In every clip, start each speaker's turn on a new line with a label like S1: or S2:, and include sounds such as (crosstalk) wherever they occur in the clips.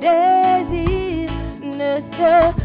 S1: Désires ne se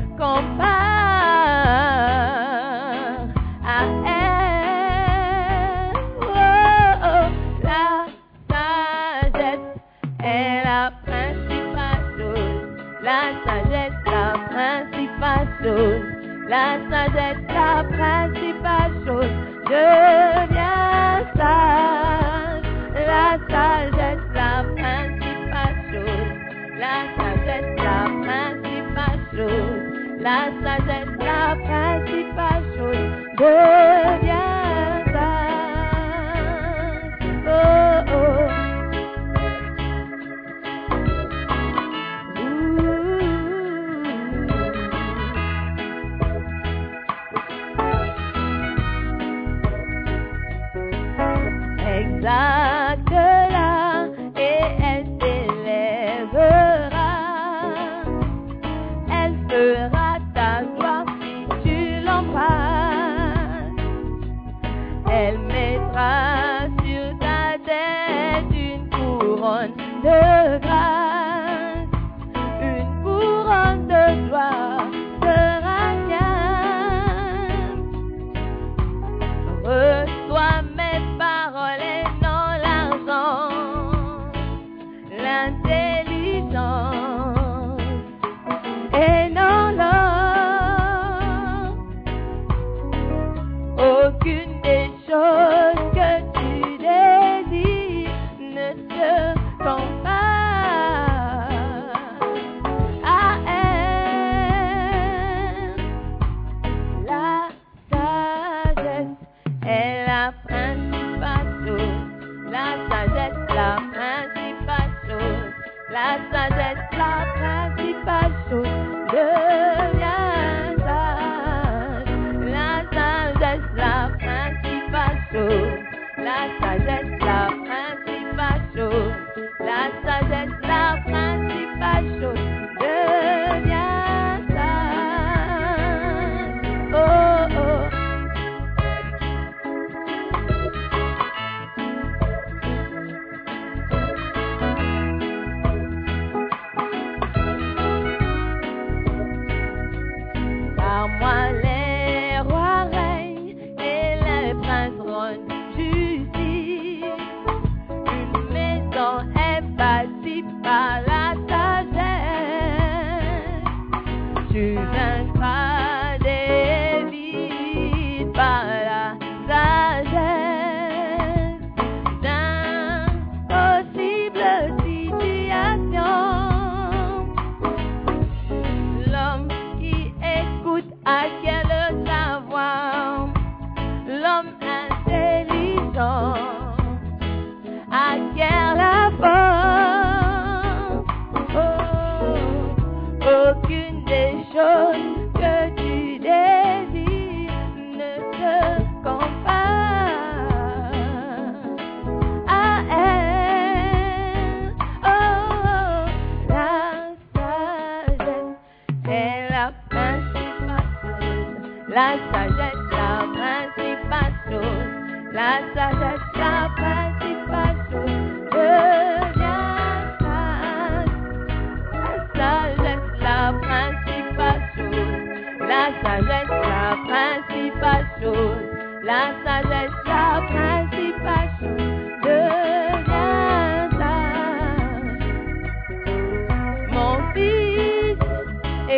S1: La sagesse, la principale chose. Deviens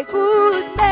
S1: écoute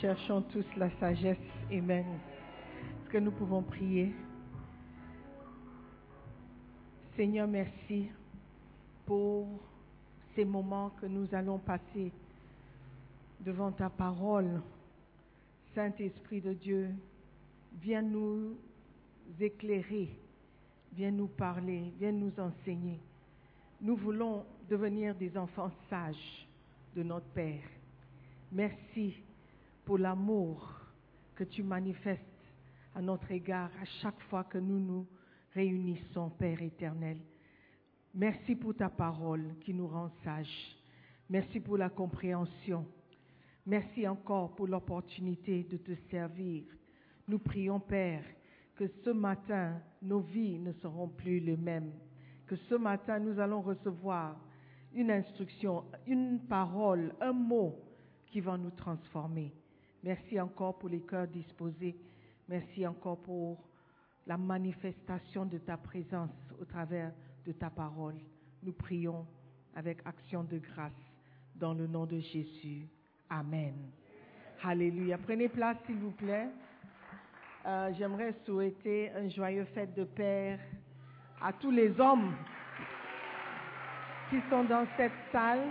S2: cherchons tous la sagesse. Amen. Est-ce que nous pouvons prier? Seigneur, merci pour ces moments que nous allons passer devant ta parole. Saint-Esprit de Dieu, viens nous éclairer, viens nous parler, viens nous enseigner. Nous voulons devenir des enfants sages de notre Père. Merci pour l'amour que tu manifestes à notre égard à chaque fois que nous nous réunissons, Père éternel. Merci pour ta parole qui nous rend sages. Merci pour la compréhension. Merci encore pour l'opportunité de te servir. Nous prions, Père, que ce matin, nos vies ne seront plus les mêmes. Que ce matin, nous allons recevoir une instruction, une parole, un mot qui va nous transformer. Merci encore pour les cœurs disposés. Merci encore pour la manifestation de ta présence au travers de ta parole. Nous prions avec action de grâce dans le nom de Jésus. Amen. Alléluia. Prenez place, s'il vous plaît. Euh, J'aimerais souhaiter un joyeux fête de Père à tous les hommes qui sont dans cette salle.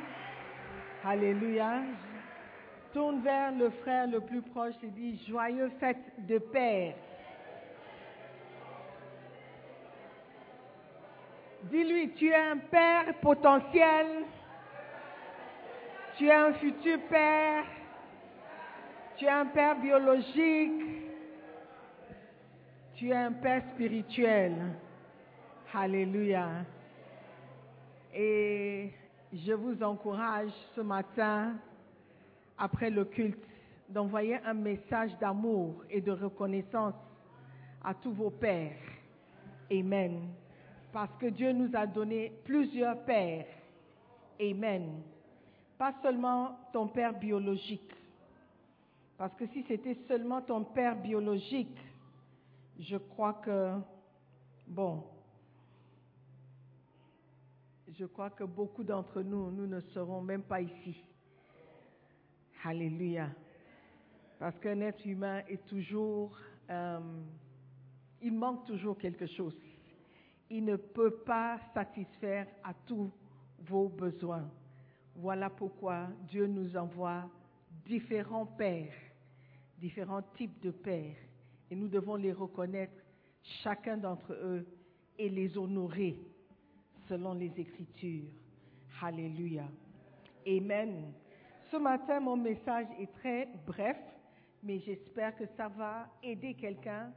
S2: Alléluia. Tourne vers le frère le plus proche et dit joyeux fête de Père. Dis-lui, tu es un père potentiel. Tu es un futur père. Tu es un père biologique. Tu es un père spirituel. Alléluia. Et je vous encourage ce matin, après le culte, d'envoyer un message d'amour et de reconnaissance à tous vos pères. Amen. Parce que Dieu nous a donné plusieurs pères. Amen. Pas seulement ton père biologique. Parce que si c'était seulement ton père biologique, je crois que, bon, je crois que beaucoup d'entre nous, nous ne serons même pas ici. Alléluia. Parce qu'un être humain est toujours, euh, il manque toujours quelque chose. Il ne peut pas satisfaire à tous vos besoins. Voilà pourquoi Dieu nous envoie différents pères, différents types de pères. Et nous devons les reconnaître, chacun d'entre eux, et les honorer selon les Écritures. Alléluia. Amen. Ce matin, mon message est très bref, mais j'espère que ça va aider quelqu'un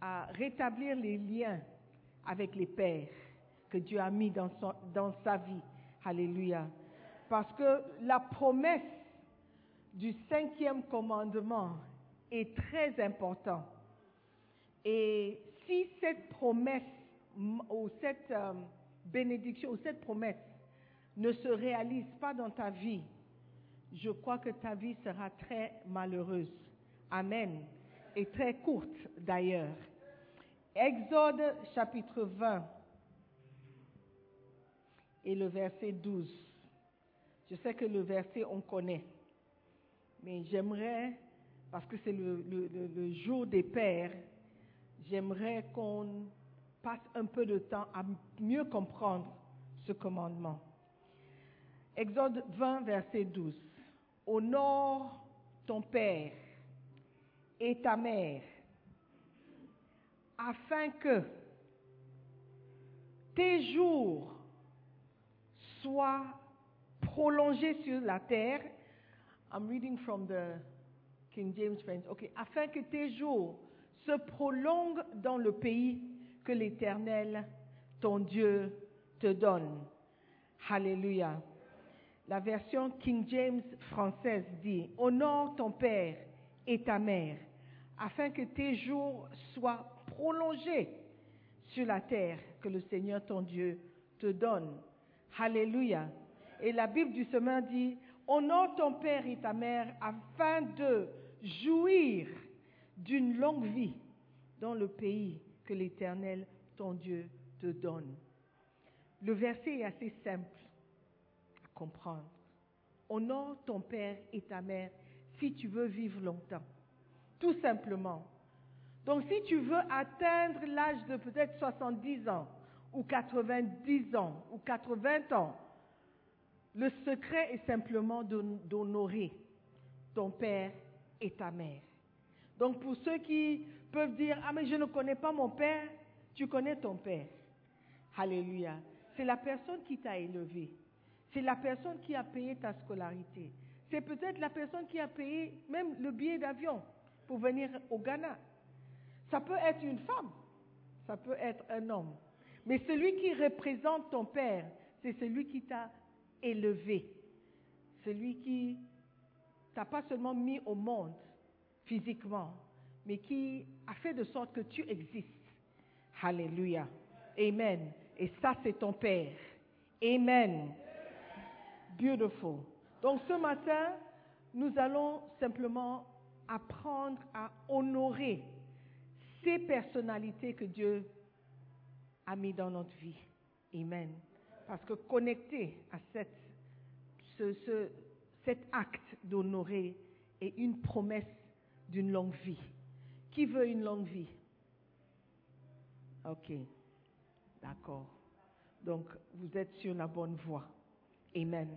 S2: à rétablir les liens avec les pères que Dieu a mis dans, sa vie. Alléluia. Parce que la promesse du cinquième commandement est très importante. Et si cette promesse ou cette euh, bénédiction ou cette promesse ne se réalise pas dans ta vie, je crois que ta vie sera très malheureuse. Amen. et très courte d'ailleurs. Exode chapitre 20 et le verset 12. Je sais que le verset on connaît, mais j'aimerais, parce que c'est le, jour des pères, j'aimerais qu'on passe un peu de temps à mieux comprendre ce commandement. Exode 20, verset 12. Honore ton père et ta mère, afin que tes jours soient prolongés sur la terre. I'm reading from the King James Friends. Okay, afin que tes jours se prolongent dans le pays que l'Éternel, ton Dieu, te donne. Alléluia. La version King James française dit, Honore ton père et ta mère, afin que tes jours soient prolongés sur la terre que le Seigneur ton Dieu te donne. Alléluia. Et la Bible du Semeur dit, Honore ton père et ta mère afin de jouir d'une longue vie dans le pays que l'Éternel ton Dieu te donne. Le verset est assez simple comprendre. Honore ton père et ta mère si tu veux vivre longtemps. Tout simplement. Donc si tu veux atteindre l'âge de peut-être 70 ans, ou 90 ans, ou 80 ans, le secret est simplement d'hon- d'honorer ton père et ta mère. Donc pour ceux qui peuvent dire, ah mais je ne connais pas mon père, tu connais ton père. Alléluia. C'est la personne qui t'a élevé. C'est la personne qui a payé ta scolarité. C'est peut-être la personne qui a payé même le billet d'avion pour venir au Ghana. Ça peut être une femme, ça peut être un homme. Mais celui qui représente ton père, c'est celui qui t'a élevé. Celui qui t'a pas seulement mis au monde physiquement, mais qui a fait de sorte que tu existes. Alléluia. Amen. Et ça, c'est ton Père. Amen. Beautiful. Donc ce matin, nous allons simplement apprendre à honorer ces personnalités que Dieu a mis dans notre vie. Amen. Parce que connecté à cette, ce- ce- cet acte d'honorer est une promesse d'une longue vie. Qui veut une longue vie? Ok. D'accord. Donc, vous êtes sur la bonne voie. Amen.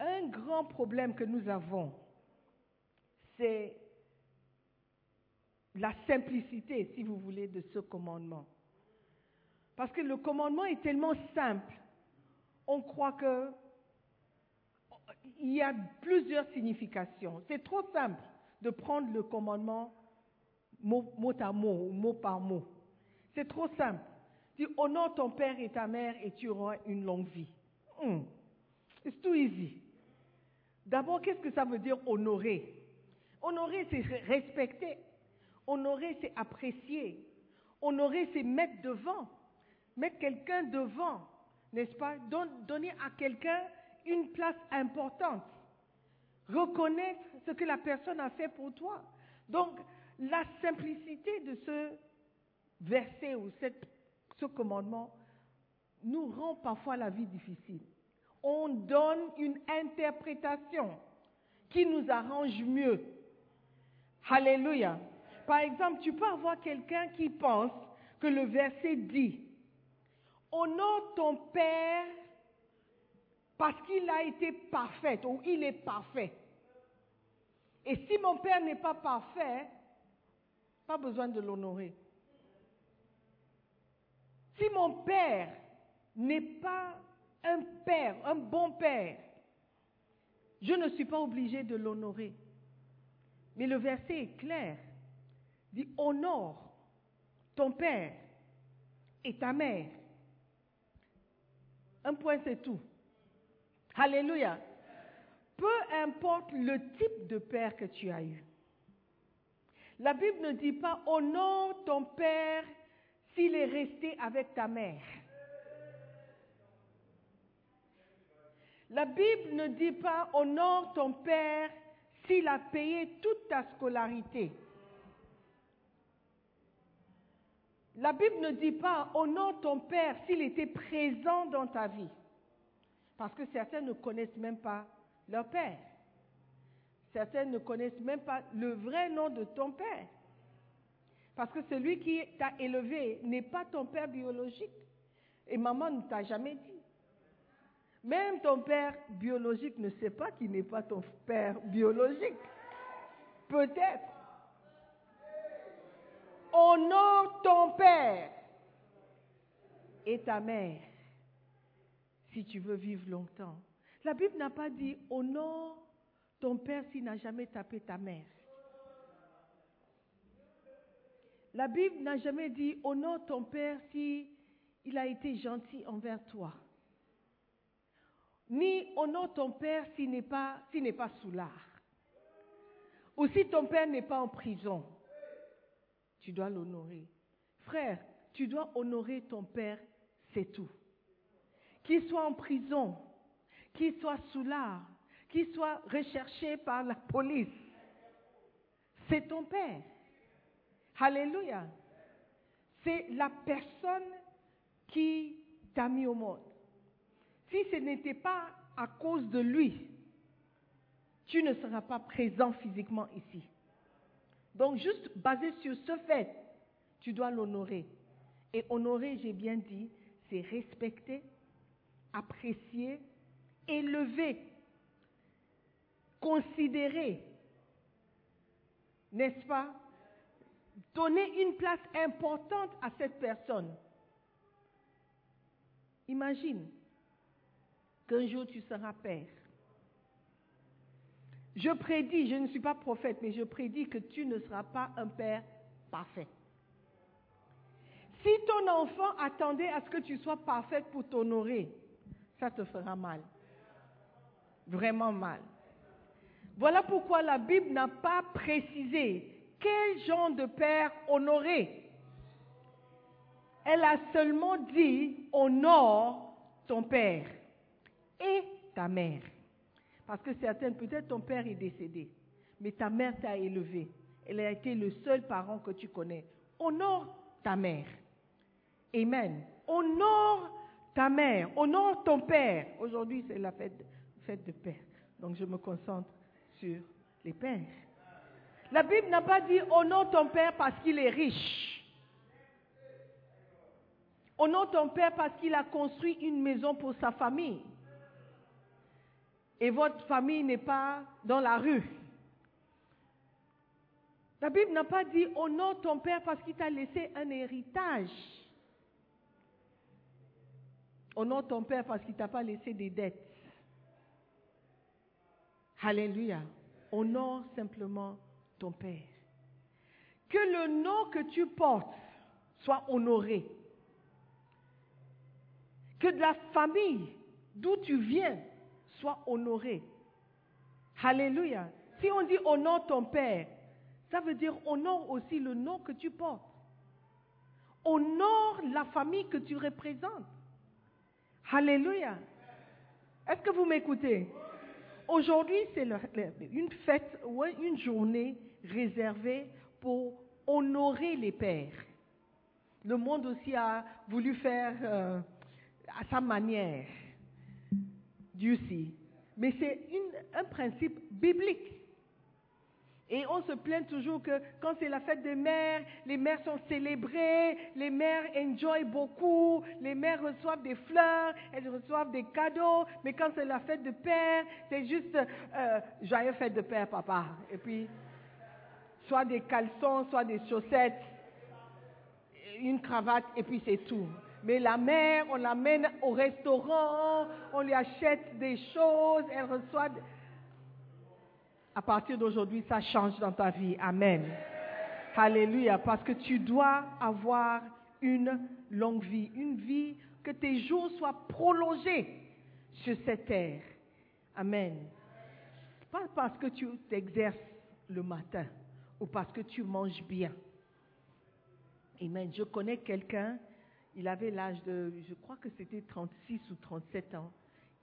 S2: Un grand problème que nous avons, c'est la simplicité, si vous voulez, de ce commandement. Parce que le commandement est tellement simple, on croit que il y a plusieurs significations. C'est trop simple de prendre le commandement mot, à mot mot par mot. C'est trop simple. Dis honore ton père et ta mère et tu auras une longue vie. Hmm. It's too easy. D'abord, qu'est-ce que ça veut dire honorer? Honorer, c'est respecter. Honorer, c'est apprécier. Honorer, c'est mettre devant. Mettre quelqu'un devant, n'est-ce pas? Don- Donner à quelqu'un une place importante. Reconnaître ce que la personne a fait pour toi. Donc, la simplicité de ce verset ou ce commandement nous rend parfois la vie difficile. On donne une interprétation qui nous arrange mieux. Alléluia. Par exemple, tu peux avoir quelqu'un qui pense que le verset dit, honore ton père parce qu'il a été parfait ou il est parfait. Et si mon père n'est pas parfait, pas besoin de l'honorer. Si mon père n'est pas un père, un bon père, je ne suis pas obligé de l'honorer. Mais le verset est clair. Il dit honore ton père et ta mère. Un point, c'est tout. Alléluia. Peu importe le type de père que tu as eu. La Bible ne dit pas honore ton père s'il est resté avec ta mère. La Bible ne dit pas honore ton père s'il a payé toute ta scolarité. La Bible ne dit pas honore ton père s'il était présent dans ta vie. Parce que certains ne connaissent même pas leur père. Certains ne connaissent même pas le vrai nom de ton père. Parce que celui qui t'a élevé n'est pas ton père biologique. Et maman ne t'a jamais dit. Même ton père biologique ne sait pas qu'il n'est pas ton père biologique. Peut-être. Honore ton père et ta mère si tu veux vivre longtemps. La Bible n'a pas dit honore ton père s'il n'a jamais tapé ta mère. La Bible n'a jamais dit honore ton père si il a été gentil envers toi. Ni honore ton père s'il n'est pas, pas sous l'art. Ou si ton père n'est pas en prison. Tu dois l'honorer. Frère, tu dois honorer ton père, c'est tout. Qu'il soit en prison, qu'il soit sous l'art, qu'il soit recherché par la police, c'est ton père. Alléluia. C'est la personne qui t'a mis au monde. Si ce n'était pas à cause de lui, tu ne seras pas présent physiquement ici. Donc juste basé sur ce fait, tu dois l'honorer. Et honorer, j'ai bien dit, c'est respecter, apprécier, élever, considérer, n'est-ce pas Donner une place importante à cette personne. Imagine qu'un jour tu seras père. Je prédis, je ne suis pas prophète, mais je prédis que tu ne seras pas un père parfait. Si ton enfant attendait à ce que tu sois parfaite pour t'honorer, ça te fera mal. Vraiment mal. Voilà pourquoi la Bible n'a pas précisé quel genre de père honorer. Elle a seulement dit honore ton père et ta mère. Parce que certains, peut-être ton père est décédé, mais ta mère t'a élevé. Elle a été le seul parent que tu connais. Honore ta mère. Amen. Honore ta mère. Honore ton père. Aujourd'hui, c'est la fête, fête de père. Donc, je me concentre sur les pères. La Bible n'a pas dit honore ton père parce qu'il est riche. Honore ton père parce qu'il a construit une maison pour sa famille et votre famille n'est pas dans la rue. La Bible n'a pas dit honore ton père parce qu'il t'a laissé un héritage. Honore ton père parce qu'il t'a pas laissé des dettes. Alléluia. Honore simplement ton père. Que le nom que tu portes soit honoré. Que de la famille d'où tu viens soit honoré. Alléluia. Si on dit honore ton père, ça veut dire honore aussi le nom que tu portes. Honore la famille que tu représentes. Alléluia. Est-ce que vous m'écoutez? Aujourd'hui, c'est une fête ou une journée réservée pour honorer les pères. Le monde aussi a voulu faire euh, à sa manière. Dieu sait. Mais c'est un principe biblique. Et on se plaint toujours que quand c'est la fête des mères, les mères sont célébrées, les mères enjoy beaucoup, les mères reçoivent des fleurs, elles reçoivent des cadeaux, mais quand c'est la fête de père, c'est juste euh, joyeux fête de père, papa. Et puis, soit des caleçons, soit des chaussettes, une cravate, et puis c'est tout. Mais la mère, on l'amène au restaurant, on lui achète des choses, elle reçoit. À partir d'aujourd'hui, ça change dans ta vie. Amen. Alléluia. Parce que tu dois avoir une longue vie, une vie que tes jours soient prolongés sur cette terre. Amen. Pas parce que tu t'exerces le matin ou parce que tu manges bien. Amen. Je connais quelqu'un il avait l'âge de, je crois que c'était 36 ou 37 ans.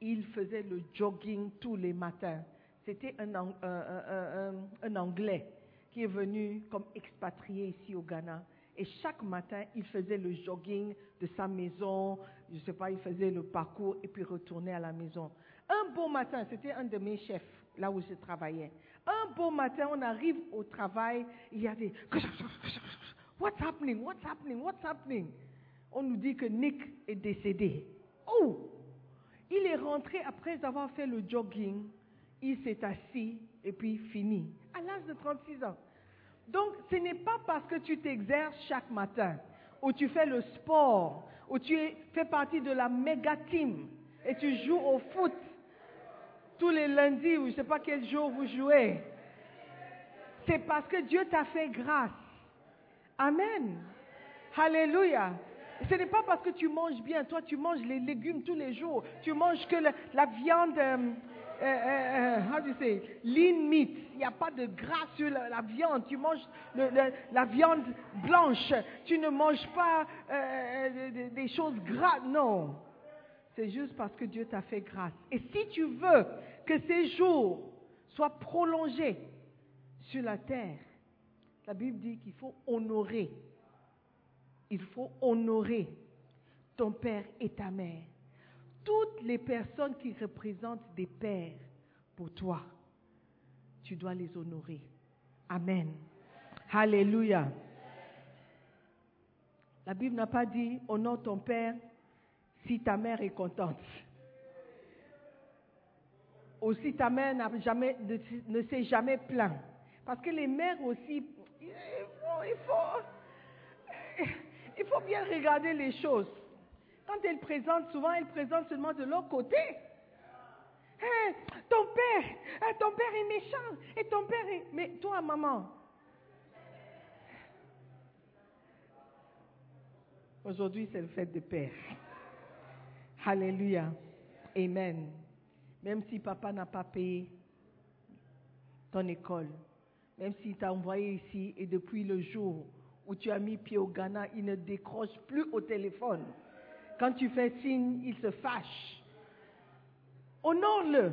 S2: Il faisait le jogging tous les matins. C'était un, Anglais qui est venu comme expatrié ici au Ghana. Et chaque matin, il faisait le jogging de sa maison, je ne sais pas, il faisait le parcours et puis retournait à la maison. Un beau matin, c'était un de mes chefs, là où je travaillais. Un beau matin, on arrive au travail, il y a des... (laughs) What's happening? What's happening? What's happening? On nous dit que Nick est décédé. Oh! Il est rentré après avoir fait le jogging, il s'est assis et puis fini, à l'âge de 36 ans. Donc, ce n'est pas parce que tu t'exerces chaque matin, ou tu fais le sport, ou tu fais partie de la méga team, et tu joues au foot tous les lundis, ou je ne sais pas quel jour vous jouez. C'est parce que Dieu t'a fait grâce. Amen. Alléluia. Ce n'est pas parce que tu manges bien, toi tu manges les légumes tous les jours, tu manges que la, viande, euh, euh, euh, how do you say, lean meat, il n'y a pas de gras sur la, viande, tu manges la viande blanche, tu ne manges pas euh, des, des choses grasses, non. C'est juste parce que Dieu t'a fait grâce. Et si tu veux que ces jours soient prolongés sur la terre, la Bible dit qu'il faut honorer il faut honorer ton père et ta mère. Toutes les personnes qui représentent des pères pour toi, tu dois les honorer. Amen. Alléluia. La Bible n'a pas dit honore ton père si ta mère est contente. Ou si ta mère ne, s'est jamais plaint. Parce que les mères aussi, il faut, il faut bien regarder les choses. Quand elles présentent, souvent elles présentent seulement de leur côté. Hein, ton père, hein, ton père est méchant, et ton père est... Mais toi, maman, aujourd'hui c'est le fête des pères. Alléluia. Amen. Même si papa n'a pas payé ton école, même s'il t'a envoyé ici et depuis le jour où tu as mis pied au Ghana, il ne décroche plus au téléphone. Quand tu fais signe, il se fâche. Honore-le.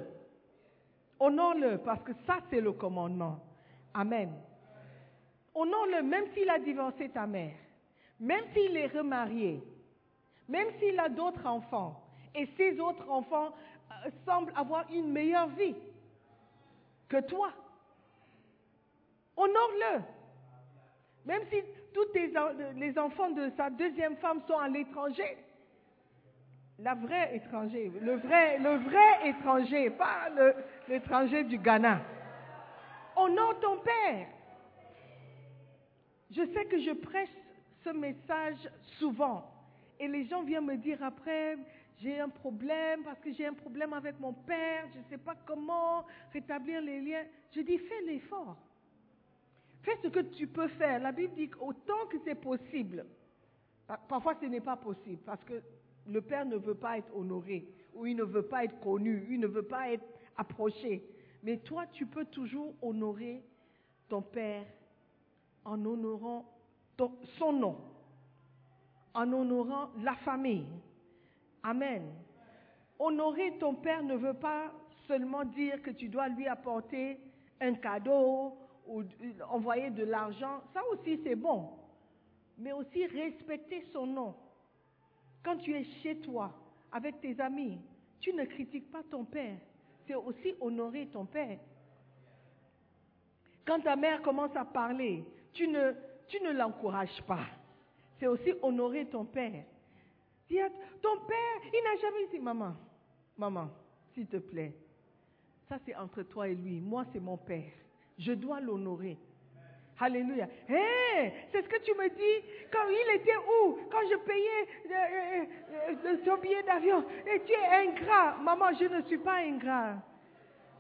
S2: Honore-le parce que ça, c'est le commandement. Amen. Honore-le même s'il a divorcé ta mère, même s'il est remarié, même s'il a d'autres enfants et ces autres enfants euh, semblent avoir une meilleure vie que toi. Honore-le. Même si tous les enfants de sa deuxième femme sont à l'étranger. La vraie étranger, le vrai, étranger, pas l'étranger du Ghana. Honore ton père. Je sais que je prêche ce message souvent. Et les gens viennent me dire après, j'ai un problème parce que j'ai un problème avec mon père, je ne sais pas comment rétablir les liens. Je dis, fais l'effort. Fais ce que tu peux faire? La Bible dit qu'autant que c'est possible. Pa- Parfois, ce n'est pas possible parce que le père ne veut pas être honoré ou il ne veut pas être connu, il ne veut pas être approché. Mais toi, tu peux toujours honorer ton père en honorant son nom, en honorant la famille. Amen. Honorer ton père ne veut pas seulement dire que tu dois lui apporter un cadeau ou envoyer de l'argent. Ça aussi, c'est bon. Mais aussi respecter son nom. Quand tu es chez toi, avec tes amis, tu ne critiques pas ton père. C'est aussi honorer ton père. Quand ta mère commence à parler, tu ne, tu ne l'encourages pas. C'est aussi honorer ton père. Dis ton père, il n'a jamais dit, maman, maman, s'il te plaît, ça c'est entre toi et lui. Moi, c'est mon père. Je dois l'honorer. Alléluia. Hé, c'est ce que tu me dis quand il était où? Quand je payais euh, euh, euh, son billet d'avion. Et tu es ingrat. Maman, je ne suis pas ingrat.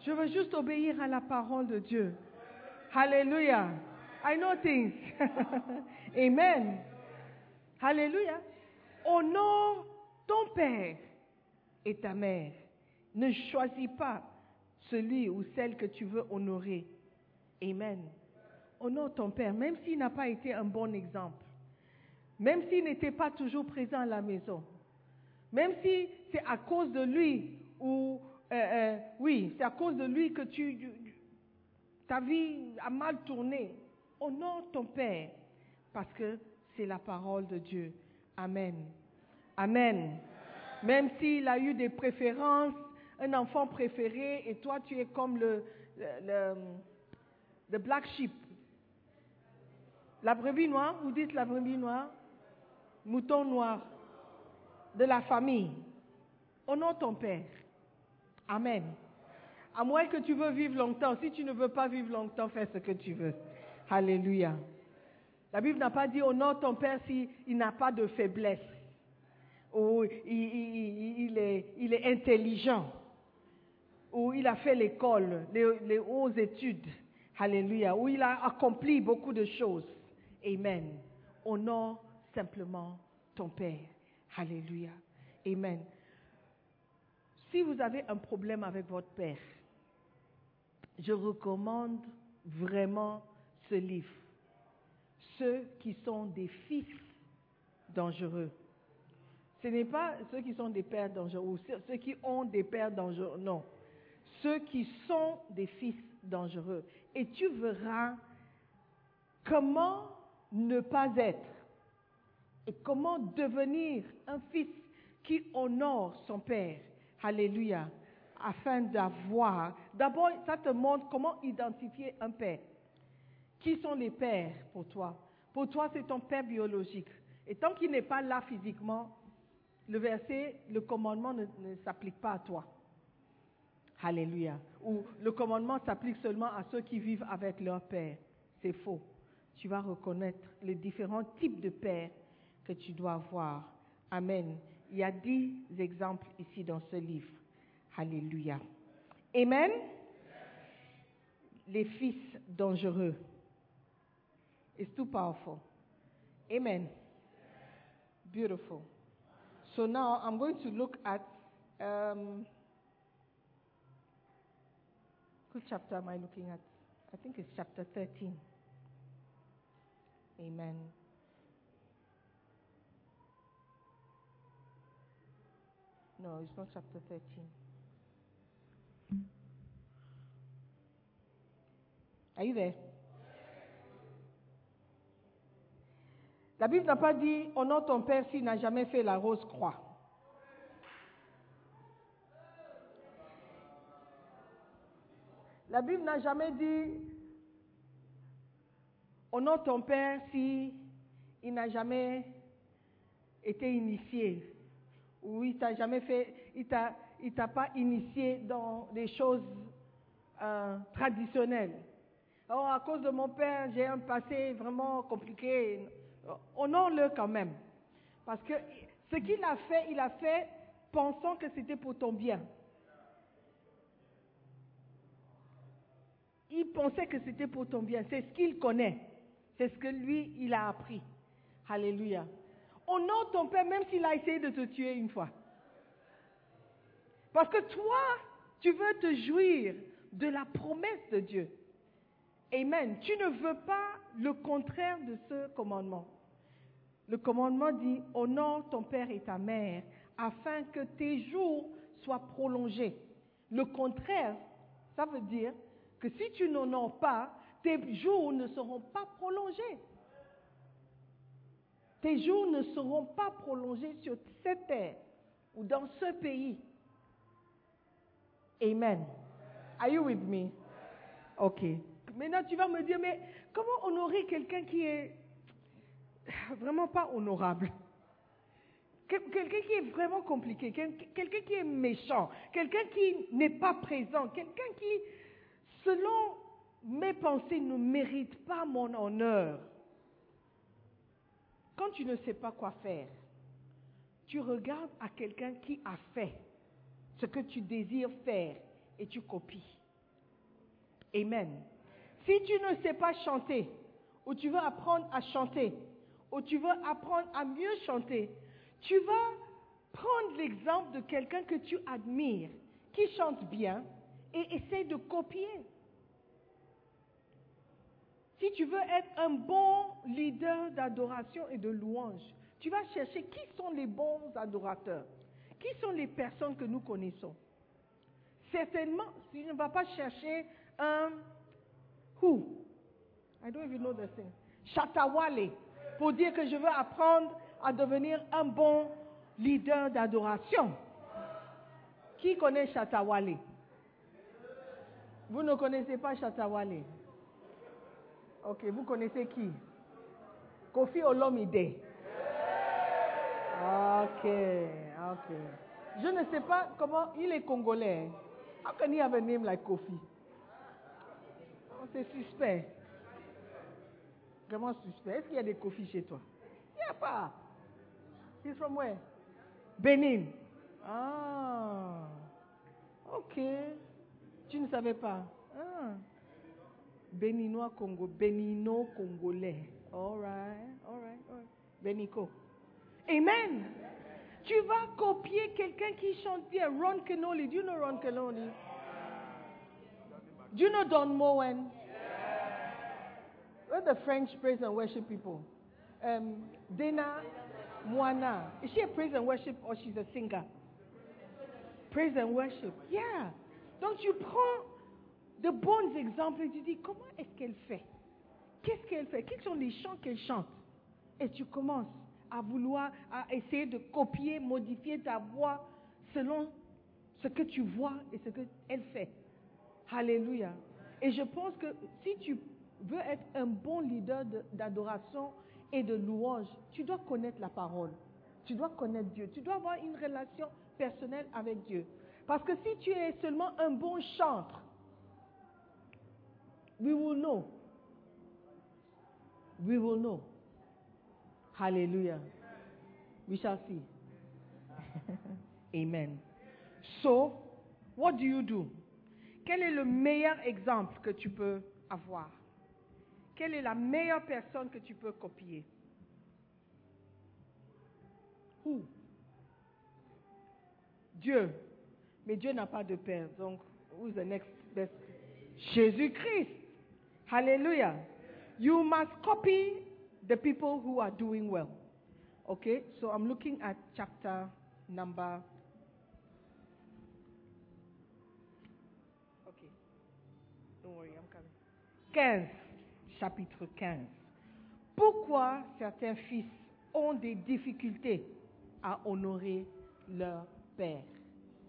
S2: Je veux juste obéir à la parole de Dieu. Alléluia. I know things. (laughs) Amen. Alléluia. Honore ton père et ta mère. Ne choisis pas celui ou celle que tu veux honorer. Amen. Honore ton père, même s'il n'a pas été un bon exemple. Même s'il n'était pas toujours présent à la maison. Même si c'est à cause de lui ou euh, euh, oui, c'est à cause de lui que ta vie a mal tourné. Honore ton père parce que c'est la parole de Dieu. Amen. Amen. Même s'il a eu des préférences, un enfant préféré, et toi tu es comme le, le black sheep. La brebis noire, vous dites la brebis noire Mouton noir de la famille. Honore ton Père. Amen. À moins que tu veux vivre longtemps. Si tu ne veux pas vivre longtemps, fais ce que tu veux. Alléluia. La Bible n'a pas dit honore ton Père s'il n'a pas de faiblesse. Ou il est intelligent. Ou il a fait l'école, les, les hautes études. Alléluia. Ou il a accompli beaucoup de choses. Amen. Honore simplement ton Père. Alléluia. Amen. Si vous avez un problème avec votre Père, je recommande vraiment ce livre. Ceux qui sont des fils dangereux. Ce n'est pas ceux qui sont des pères dangereux ou ceux qui ont des pères dangereux, non. Ceux qui sont des fils dangereux. Et tu verras comment ne pas être et comment devenir un fils qui honore son père. Alléluia. Afin d'avoir, d'abord, ça te montre comment identifier un père. Qui sont les pères pour toi? Pour toi, c'est ton père biologique. Et tant qu'il n'est pas là physiquement, le verset, le commandement ne, s'applique pas à toi. Alléluia. Ou le commandement s'applique seulement à ceux qui vivent avec leur père. C'est faux. Tu vas reconnaître les différents types de pères que tu dois avoir. Amen. Il y a dix exemples ici dans ce livre. Alléluia. Amen. Les fils dangereux. It's too powerful. Amen. Beautiful. So now I'm going to look at um, which chapter am I looking at? I think it's chapter 13. Amen. No, it's not chapter 13. Are you there? La Bible n'a pas dit honore ton père s'il n'a jamais fait la rose croix. La Bible n'a jamais dit honore ton père si il n'a jamais été initié ou il t'a jamais fait, il t'a, pas initié dans des choses euh, traditionnelles. Oh, à cause de mon père, j'ai un passé vraiment compliqué. Honore-le quand même. Parce que ce qu'il a fait, il a fait pensant que c'était pour ton bien. Il pensait que c'était pour ton bien. C'est ce qu'il connaît. C'est ce que lui, il a appris. Alléluia. Honore ton père même s'il a essayé de te tuer une fois. Parce que toi, tu veux te jouir de la promesse de Dieu. Amen. Tu ne veux pas le contraire de ce commandement. Le commandement dit, honore ton père et ta mère afin que tes jours soient prolongés. Le contraire, ça veut dire que si tu n'honores pas, tes jours ne seront pas prolongés. Tes jours ne seront pas prolongés sur cette terre ou dans ce pays. Amen. Are you with me? Ok. Maintenant, tu vas me dire, mais comment honorer quelqu'un qui est vraiment pas honorable? Quel- Quelqu'un qui est vraiment compliqué, quel- quelqu'un qui est méchant, quelqu'un qui n'est pas présent, quelqu'un qui, selon mes pensées, ne mérite pas mon honneur. Quand tu ne sais pas quoi faire, tu regardes à quelqu'un qui a fait ce que tu désires faire et tu copies. Amen. Si tu ne sais pas chanter, ou tu veux apprendre à chanter, ou tu veux apprendre à mieux chanter, tu vas prendre l'exemple de quelqu'un que tu admires, qui chante bien, et essaie de copier. Si tu veux être un bon leader d'adoration et de louange, tu vas chercher qui sont les bons adorateurs, qui sont les personnes que nous connaissons. Certainement, tu ne vas pas chercher un who. I don't even know the thing. Chatawale. pour dire que je veux apprendre à devenir un bon leader d'adoration. Qui connaît Chatawale Vous ne connaissez pas Chatawale Ok, vous connaissez qui? Kofi Olomide. Ok, ok. Je ne sais pas comment il est congolais. How can he have a name like Kofi? Oh, C'est suspect. Vraiment suspect. Est-ce qu'il y a des Kofi chez toi? Il n'y a pas. He's from where? Benin. Ah. Ok. Tu ne savais pas? Ah. Béninois Congo. Bénino-congolais. All right, all right, all right. Benico. Amen. Tu vas copier quelqu'un qui chante bien. Ron Kenoli. Do you know Ron Kenoli? Do you know Don Moen? We're the French praise and worship people. Um, Dana Moana. Is she a praise and worship or she's a singer? Praise and worship. Yeah. Don't you prends de bons exemples et tu dis comment est-ce qu'elle fait? Qu'est-ce qu'elle fait? Quels sont les chants qu'elle chante? Et tu commences à vouloir, à essayer de copier, modifier ta voix selon ce que tu vois et ce qu'elle fait. Alléluia. Et je pense que si tu veux être un bon leader de- d'adoration et de louange, tu dois connaître la parole. Tu dois connaître Dieu. Tu dois avoir une relation personnelle avec Dieu. Parce que si tu es seulement un bon chanteur, we will know. We will know. Hallelujah. We shall see. (laughs) Amen. So, what do you do? Quel est le meilleur exemple que tu peux avoir? Quelle est la meilleure personne que tu peux copier? Who? Dieu. Mais Dieu n'a pas de père. Donc, who's the next best? Jésus-Christ. Hallelujah. You must copy the people who are doing well. Okay, so I'm looking at chapter number. Okay, don't worry, I'm coming. 15, chapitre 15. Pourquoi certains fils ont des difficultés à honorer leur père?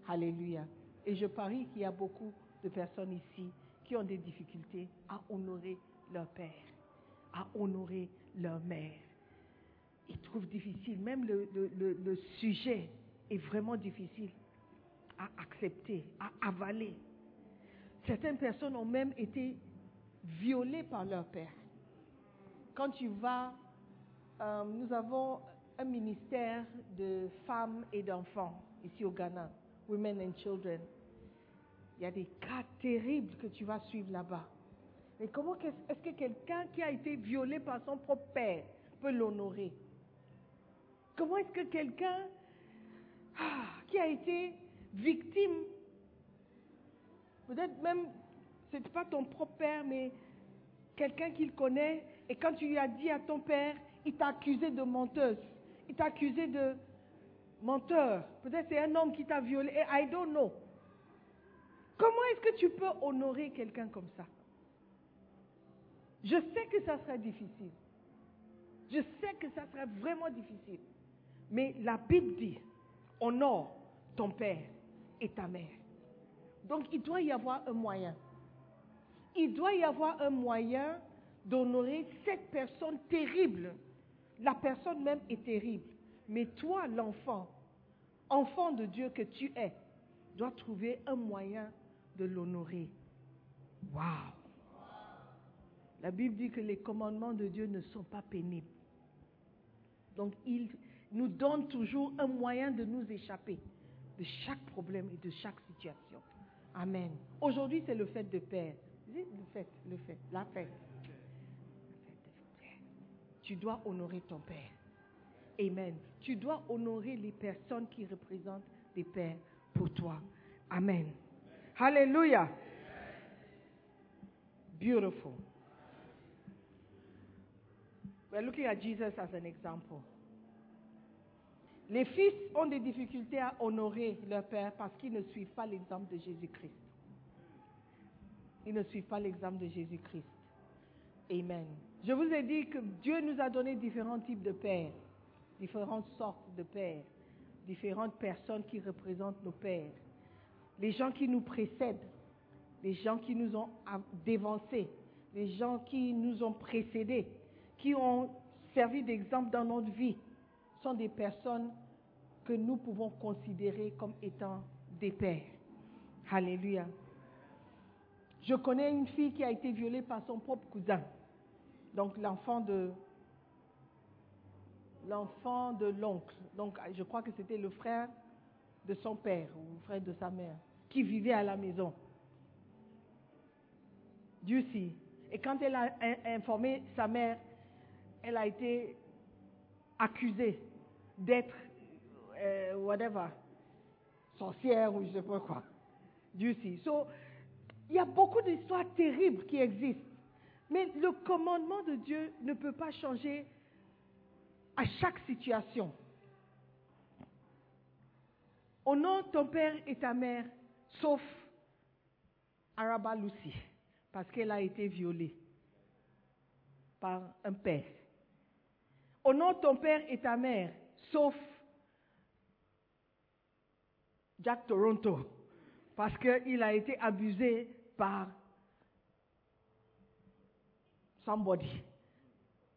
S2: Alléluia. Et je parie qu'il y a beaucoup de personnes ici qui ont des difficultés à honorer leur père, à honorer leur mère. Ils trouvent difficile, même le, sujet est vraiment difficile à accepter, à avaler. Certaines personnes ont même été violées par leur père. Quand tu vas, euh, nous avons un ministère de femmes et d'enfants ici au Ghana, Women and Children. Il y a des cas terribles que tu vas suivre là-bas. Mais comment est-ce que quelqu'un qui a été violé par son propre père peut l'honorer? Comment est-ce que quelqu'un ah, qui a été victime, peut-être même, ce n'est pas ton propre père, mais quelqu'un qu'il connaît, et quand tu lui as dit à ton père, il t'a accusé de menteuse, il t'a accusé de menteur, peut-être c'est un homme qui t'a violé, et I don't know. Comment est-ce que tu peux honorer quelqu'un comme ça? Je sais que ça sera difficile. Je sais que ça sera vraiment difficile. Mais la Bible dit, honore ton père et ta mère. Donc il doit y avoir un moyen. Il doit y avoir un moyen d'honorer cette personne terrible. La personne même est terrible. Mais toi, l'enfant, enfant de Dieu que tu es, dois trouver un moyen de l'honorer. Waouh! La Bible dit que les commandements de Dieu ne sont pas pénibles. Donc, il nous donne toujours un moyen de nous échapper de chaque problème et de chaque situation. Amen. Aujourd'hui, c'est le fait de Père. Le fait, le fait, la fête. Tu dois honorer ton Père. Amen. Tu dois honorer les personnes qui représentent des pères pour toi. Amen. Hallelujah. Beautiful. We're looking at Jesus as an example. Les fils ont des difficultés à honorer leur père parce qu'ils ne suivent pas l'exemple de Jésus-Christ. Ils ne suivent pas l'exemple de Jésus-Christ. Amen. Je vous ai dit que Dieu nous a donné différents types de pères, différentes sortes de pères, différentes personnes qui représentent nos pères. Les gens qui nous précèdent, les gens qui nous ont dévancés, les gens qui nous ont précédés, qui ont servi d'exemple dans notre vie, sont des personnes que nous pouvons considérer comme étant des pères. Alléluia. Je connais une fille qui a été violée par son propre cousin. Donc l'enfant de l'enfant de l'oncle. Donc je crois que c'était le frère de son père ou le frère de sa mère qui vivait à la maison. Dieu sait. Et quand elle a in- informé sa mère, elle a été accusée d'être euh, whatever, sorcière ou je sais pas quoi. Dieu sait. So, il y a beaucoup d'histoires terribles qui existent. Mais le commandement de Dieu ne peut pas changer à chaque situation. Honore ton père et ta mère, sauf Araba Lucy, parce qu'elle a été violée par un père. Honore ton père et ta mère, sauf Jack Toronto, parce qu'il a été abusé par somebody.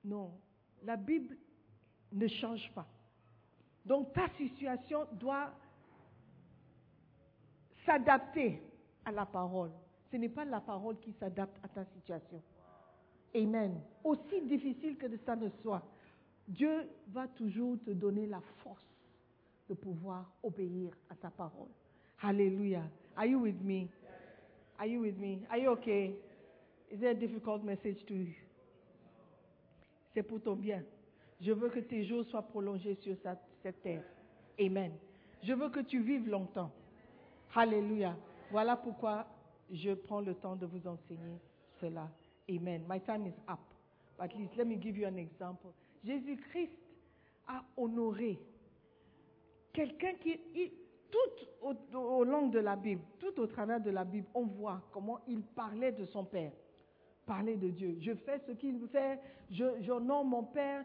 S2: Non, la Bible ne change pas. Donc ta situation doit s'adapter à la parole. Ce n'est pas la parole qui s'adapte à ta situation. Amen. Aussi difficile que ça ne soit, Dieu va toujours te donner la force de pouvoir obéir à sa parole. Hallelujah. Are you with me? Are you with me? Are you okay? Is it a difficult message to you? C'est pour ton bien. Je veux que tes jours soient prolongés sur cette terre. Amen. Je veux que tu vives longtemps. Hallelujah. Voilà pourquoi je prends le temps de vous enseigner cela. Amen. My time is up. But at let me give you an example. Jésus-Christ a honoré quelqu'un qui, il- tout au, long de la Bible, tout au travers de la Bible, on voit comment il parlait de son Père, parlait de Dieu. Je fais ce qu'il fait, j'honore mon Père,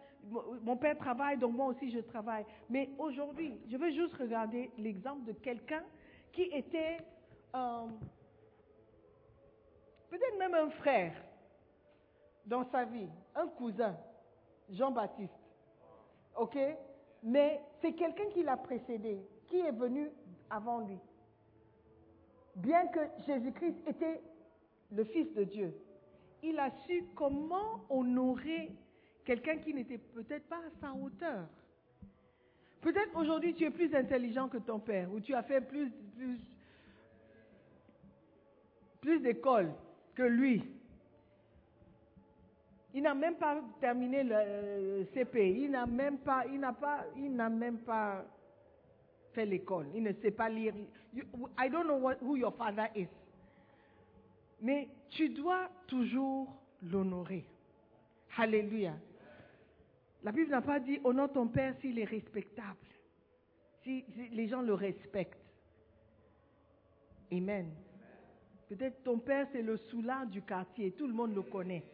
S2: mon Père travaille, donc moi aussi je travaille. Mais aujourd'hui, je veux juste regarder l'exemple de quelqu'un qui était euh, peut-être même un frère dans sa vie, un cousin, Jean-Baptiste. OK? Mais c'est quelqu'un qui l'a précédé, qui est venu avant lui. Bien que Jésus-Christ était le Fils de Dieu, il a su comment honorer quelqu'un qui n'était peut-être pas à sa hauteur. Peut-être aujourd'hui tu es plus intelligent que ton père, ou tu as fait plus, plus, plus d'école que lui. Il n'a même pas terminé le euh, CP. Il n'a même pas, il n'a pas, il n'a même pas fait l'école. Il ne sait pas lire. You- I don't know what, who your father is. Mais tu dois toujours l'honorer. Alléluia. La Bible n'a pas dit honore ton père s'il est respectable. Si, les gens le respectent. Amen. Peut-être ton père c'est le soulard du quartier. Tout le monde le connaît.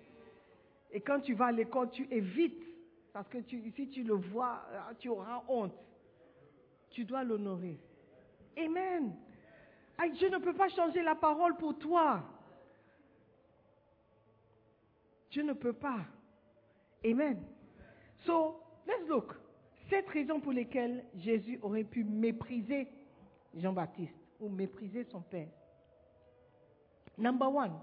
S2: Et quand tu vas à l'école, tu évites. Parce que si tu le vois, euh, tu auras honte. Tu dois l'honorer. Amen. Dieu ne peut pas changer la parole pour toi. Dieu ne peut pas. Amen. So, let's look. Cette raison pour laquelle Jésus aurait pu mépriser Jean-Baptiste ou mépriser son père. Number one,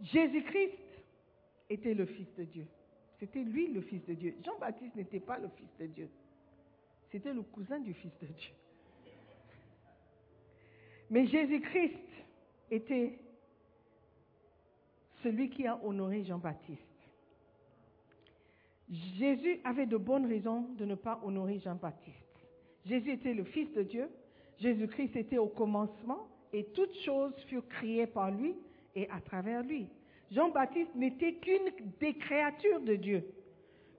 S2: Jésus-Christ était le Fils de Dieu. C'était lui le Fils de Dieu. Jean-Baptiste n'était pas le Fils de Dieu. C'était le cousin du Fils de Dieu. Mais Jésus-Christ était celui qui a honoré Jean-Baptiste. Jésus avait de bonnes raisons de ne pas honorer Jean-Baptiste. Jésus était le Fils de Dieu. Jésus-Christ était au commencement et toutes choses furent créées par lui et à travers lui. Jean-Baptiste n'était qu'une des créatures de Dieu.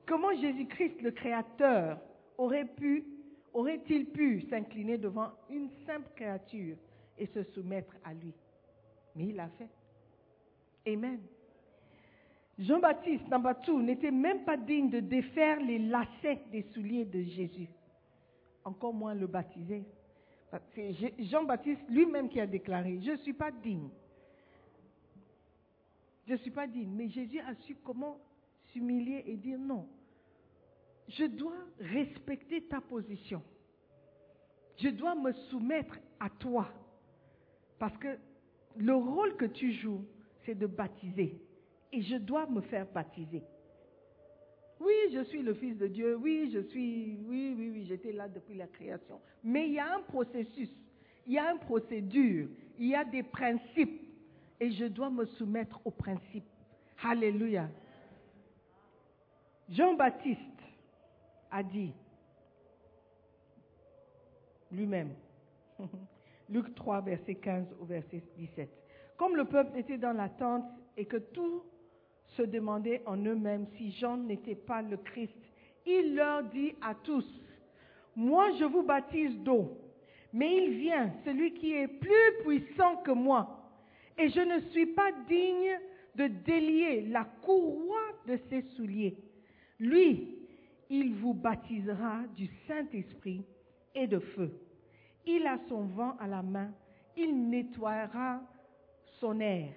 S2: Comment Jésus-Christ, le Créateur, aurait pu, aurait-il pu s'incliner devant une simple créature et se soumettre à lui? Mais il l'a fait. Amen. Jean-Baptiste, two, n'était même pas digne de défaire les lacets des souliers de Jésus. Encore moins le baptiser. C'est Je- Jean-Baptiste lui-même qui a déclaré, je ne suis pas digne. Je ne suis pas digne. Mais Jésus a su comment s'humilier et dire non. Je dois respecter ta position. Je dois me soumettre à toi. Parce que le rôle que tu joues, c'est de baptiser. Et je dois me faire baptiser. Oui, je suis le Fils de Dieu. Oui, je suis. Oui, oui, oui, j'étais là depuis la création. Mais il y a un processus. Il y a une procédure. Il y a des principes. Et je dois me soumettre aux principes. Alléluia. Jean-Baptiste a dit lui-même, (laughs) Luc 3, verset 15 au verset 17, comme le peuple était dans l'attente et que tout se demandait en eux-mêmes si Jean n'était pas le Christ, il leur dit à tous, moi je vous baptise d'eau, mais il vient, celui qui est plus puissant que moi, et je ne suis pas digne de délier la courroie de ses souliers. Lui, il vous baptisera du Saint-Esprit et de feu. Il a son vent à la main, il nettoiera son air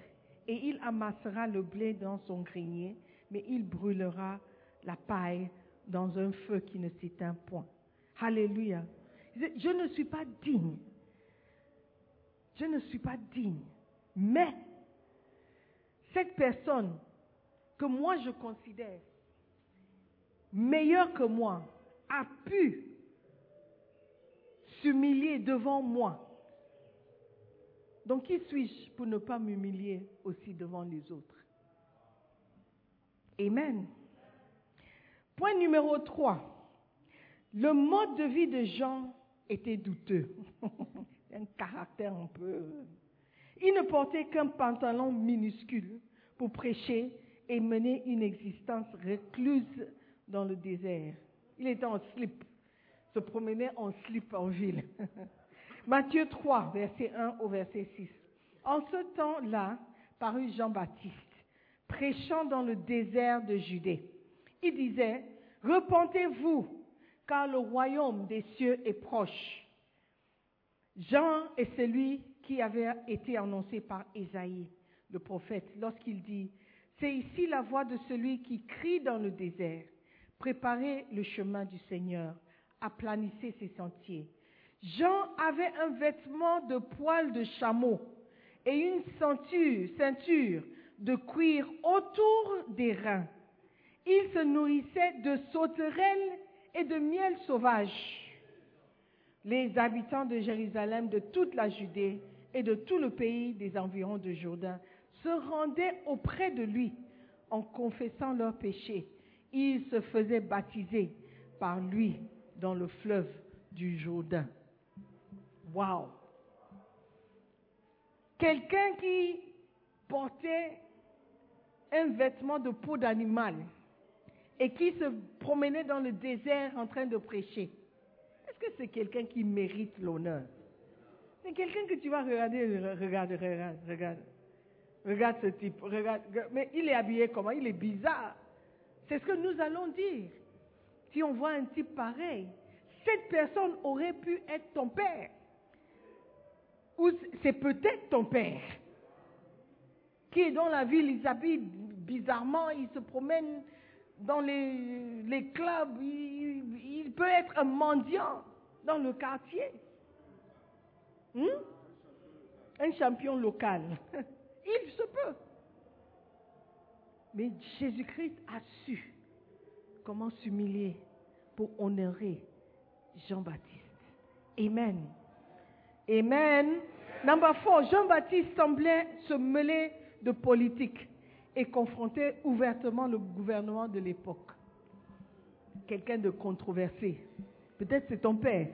S2: et il amassera le blé dans son grenier, mais il brûlera la paille dans un feu qui ne s'éteint point. Alléluia. Je, ne suis pas digne. Je ne suis pas digne. Mais cette personne que moi je considère meilleure que moi a pu s'humilier devant moi. Donc qui suis-je pour ne pas m'humilier aussi devant les autres? Amen. Point numéro 3. Le mode de vie de Jean était douteux. (laughs) un caractère un peu... Il ne portait qu'un pantalon minuscule pour prêcher et mener une existence recluse dans le désert. Il était en slip, se promenait en slip en ville. (laughs) Matthieu 3, verset 1 au verset 6. En ce temps-là, parut Jean-Baptiste, prêchant dans le désert de Judée. Il disait, Repentez-vous, car le royaume des cieux est proche. Jean est celui qui avait été annoncé par Ésaïe, le prophète, lorsqu'il dit, C'est ici la voix de celui qui crie dans le désert. Préparez le chemin du Seigneur, aplanissez ses sentiers. Jean avait un vêtement de poil de chameau et une ceinture, de cuir autour des reins. Il se nourrissait de sauterelles et de miel sauvage. Les habitants de Jérusalem, de toute la Judée et de tout le pays des environs de Jourdain se rendaient auprès de lui en confessant leurs péchés. Ils se faisaient baptiser par lui dans le fleuve du Jourdain. Wow! Quelqu'un qui portait un vêtement de peau d'animal et qui se promenait dans le désert en train de prêcher. Est-ce que c'est quelqu'un qui mérite l'honneur? C'est quelqu'un que tu vas regarder, regarde, regarde, regarde. Regarde ce type, regarde. Mais il est habillé comment? Il est bizarre. C'est ce que nous allons dire. Si on voit un type pareil, cette personne aurait pu être ton père. Ou c'est peut-être ton père qui est dans la ville, il s'habille bizarrement, il se promène dans les, clubs, il, il, peut être un mendiant dans le quartier. Hmm? Un champion local. (laughs) il se peut. Mais Jésus-Christ a su comment s'humilier pour honorer Jean-Baptiste. Amen. Amen. Number four, Jean-Baptiste semblait se mêler de politique et confronter ouvertement le gouvernement de l'époque. Quelqu'un de controversé. Peut-être c'est ton père.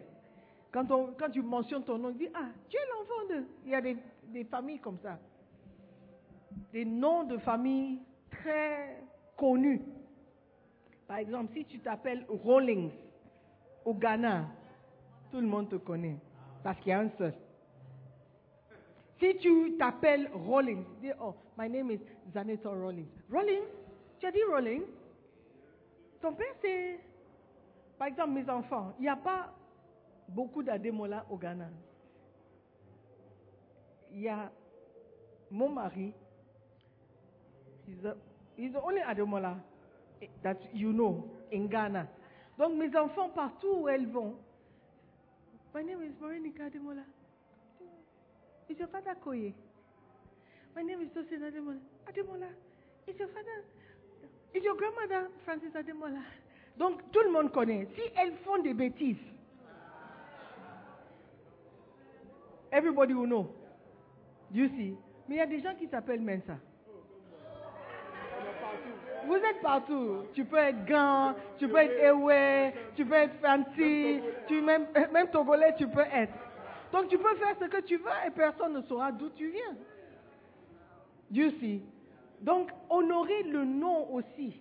S2: Quand, tu mentionnes ton nom, tu dis, ah, tu es l'enfant de... Il y a des, des familles comme ça. Des noms de familles très connus. Par exemple, si tu t'appelles Rawlings au Ghana, tout le monde te connaît parce qu'il y a un seul. Si tu t'appelles Rawlings, dis oh, my name is Zaneta Rawlings. Rawlings, Tu as dit rolling Ton père, c'est. Par exemple, mes enfants, il n'y a pas beaucoup d'Ademola au Ghana. Il y a mon mari, he's the, he's the only Ademola that you know in Ghana. Donc mes enfants, partout où elles vont, My name is Morenica Ademola. Is your father Koye? My name is Tosin Ademola. Ademola. Is your father? Is your grandmother Francis Ademola? Donc tout le monde connaît. Si elles font des bêtises, everybody will know. You see? Mais il y a des gens qui s'appellent Mensa. Vous êtes partout. Tu peux être grand, tu peux être Ewe, tu peux être fancy, tu même, (laughs) même Togolais, tu peux être. Donc tu peux faire ce que tu veux et personne ne saura d'où tu viens. You see? Donc honorer le nom aussi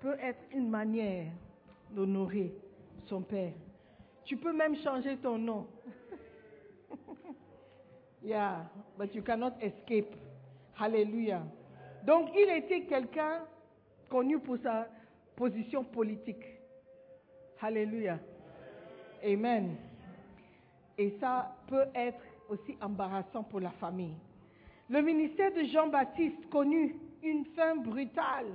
S2: peut être une manière d'honorer son père. Tu peux même changer ton nom. (laughs) yeah, but you cannot escape. Hallelujah. Donc il était quelqu'un connu pour sa position politique. Alléluia. Amen. Et ça peut être aussi embarrassant pour la famille. Le ministère de Jean-Baptiste connut une fin brutale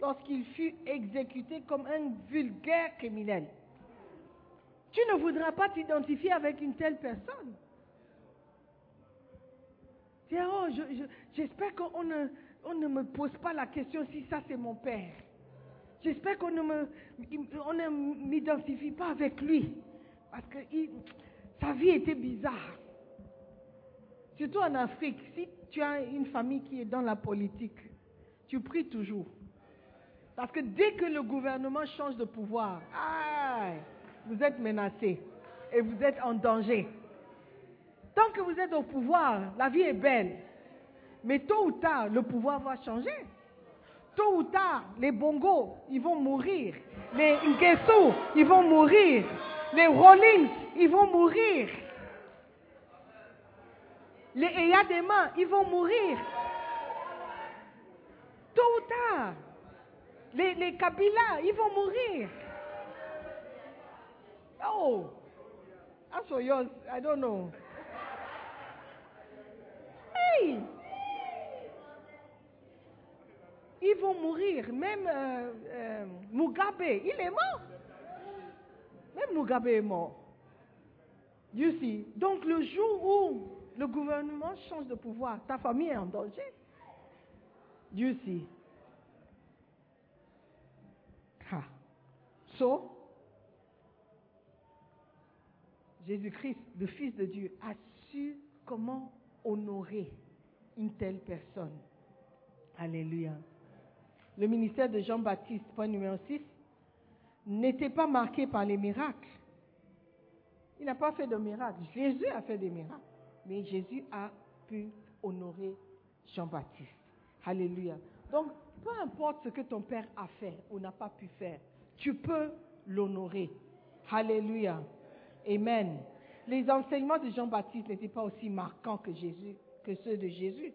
S2: lorsqu'il fut exécuté comme un vulgaire criminel. Tu ne voudras pas t'identifier avec une telle personne. Oh, j'espère qu'on ne, on ne me pose pas la question si ça c'est mon père. J'espère qu'on ne me, on ne m'identifie pas avec lui. Parce que sa vie était bizarre. Surtout en Afrique, si tu as une famille qui est dans la politique, tu pries toujours. Parce que dès que le gouvernement change de pouvoir, vous êtes menacé et vous êtes en danger. Tant que vous êtes au pouvoir, la vie est belle. Mais tôt ou tard, le pouvoir va changer. Tôt ou tard, les bongos, ils vont mourir. Les Ngesu, ils vont mourir. Les Rollins, ils vont mourir. Les Eyadema, ils vont mourir. Tôt ou tard, les, les Kabila, ils vont mourir. Oh, as for yours, I don't know. Hey! Ils vont mourir. Même euh, euh, Mugabe, il est mort. Même Mugabe est mort. You see? Donc le jour où le gouvernement change de pouvoir, ta famille est en danger. You see? Ha. So, Jésus-Christ, le Fils de Dieu, a su comment honorer une telle personne. Alléluia. Le ministère de Jean-Baptiste, point numéro 6, n'était pas marqué par les miracles. Il n'a pas fait de miracles. Jésus a fait des miracles. Mais Jésus a pu honorer Jean-Baptiste. Alléluia. Donc, peu importe ce que ton père a fait ou n'a pas pu faire, tu peux l'honorer. Alléluia. Amen. Les enseignements de Jean-Baptiste n'étaient pas aussi marquants que, que ceux de Jésus.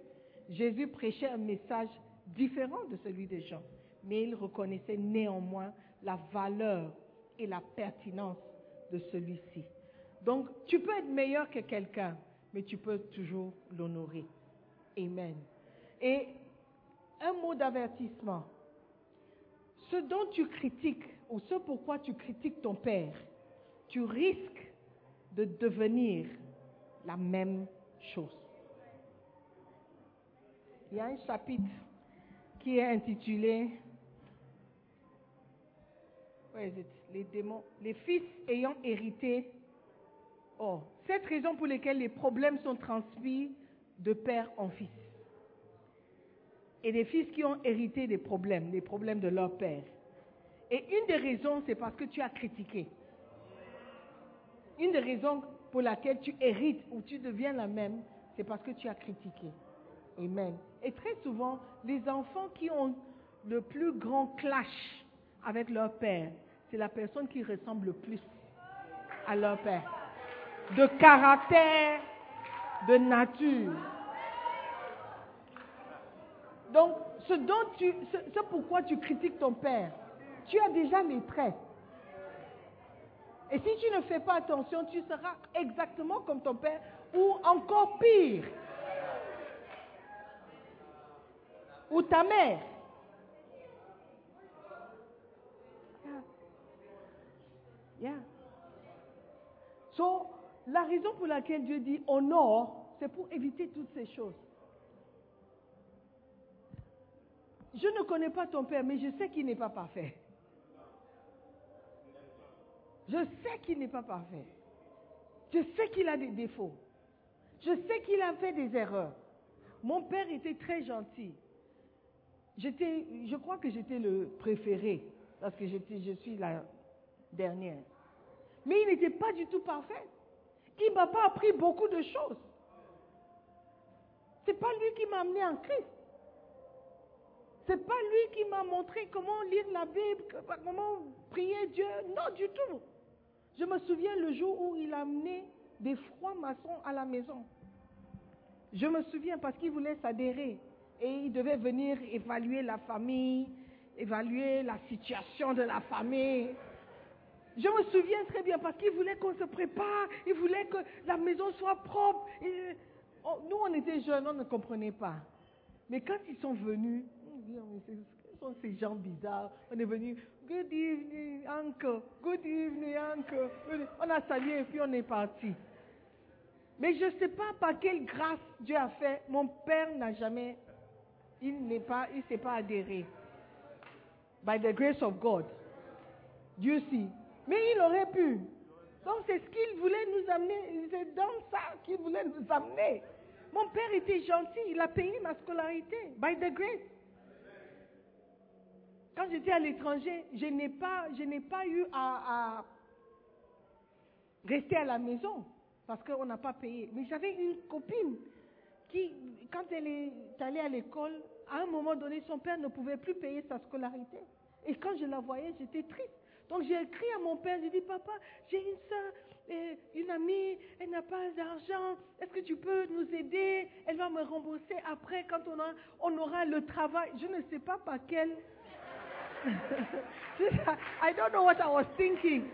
S2: Jésus prêchait un message différent de celui de Jean, mais il reconnaissait néanmoins la valeur et la pertinence de celui-ci. Donc, tu peux être meilleur que quelqu'un, mais tu peux toujours l'honorer. Amen. Et un mot d'avertissement. Ce dont tu critiques, ou ce pourquoi tu critiques ton père, tu risques de devenir la même chose. Il y a un chapitre qui est intitulé les démons, les fils ayant hérité. Oh, cette raison pour laquelle les problèmes sont transmis de père en fils. Et les fils qui ont hérité des problèmes, les problèmes de leur père. Et une des raisons, c'est parce que tu as critiqué. Une des raisons pour laquelle tu hérites ou tu deviens la même, c'est parce que tu as critiqué. Amen. Et très souvent, les enfants qui ont le plus grand clash avec leur père, c'est la personne qui ressemble le plus à leur père. De caractère, de nature. Donc, ce dont tu, ce, pourquoi tu critiques ton père, tu as déjà les traits. Et si tu ne fais pas attention, tu seras exactement comme ton père ou encore pire. Ou ta mère. Yeah. So, la raison pour laquelle Dieu dit honore, c'est pour éviter toutes ces choses. Je ne connais pas ton père, mais je sais qu'il n'est pas parfait. Je sais qu'il n'est pas parfait. Je sais qu'il a des défauts. Je sais qu'il a fait des erreurs. Mon père était très gentil. Je crois que j'étais le préféré parce que je suis la dernière. Mais il n'était pas du tout parfait. Il ne m'a pas appris beaucoup de choses. C'est pas lui qui m'a amené en Christ. C'est pas lui qui m'a montré comment lire la Bible, comment prier Dieu. Non, du tout. Je me souviens le jour où il a amené des francs-maçons à la maison. Je me souviens parce qu'il voulait s'adhérer et il devait venir évaluer la famille, évaluer la situation de la famille. Je me souviens très bien parce qu'il voulait qu'on se prépare, il voulait que la maison soit propre. Oh, nous, on était jeunes, on ne comprenait pas. Mais quand ils sont venus, on dit, oh, ce sont ces gens bizarres. On est venu, good evening, uncle, good evening, uncle. On a salué et puis on est parti. Mais je ne sais pas par quelle grâce Dieu a fait. Mon père n'a jamais, il n'est pas, il s'est pas adhéré. By the grace of God. Dieu si. Mais il aurait pu. Donc c'est ce qu'il voulait nous amener. C'est dans ça qu'il voulait nous amener. Mon père était gentil. Il a payé ma scolarité. By the grace. Quand j'étais à l'étranger, je n'ai pas, je n'ai pas eu à, à rester à la maison parce qu'on n'a pas payé. Mais j'avais une copine quand elle est allée à l'école, à un moment donné, son père ne pouvait plus payer sa scolarité. Et quand je la voyais, j'étais triste. Donc j'ai écrit à mon père, j'ai dit, papa, j'ai une soeur, une amie, elle n'a pas d'argent, est-ce que tu peux nous aider? Elle va me rembourser après quand on, on aura le travail. Je ne sais pas par quel... (laughs) I don't know what I was thinking.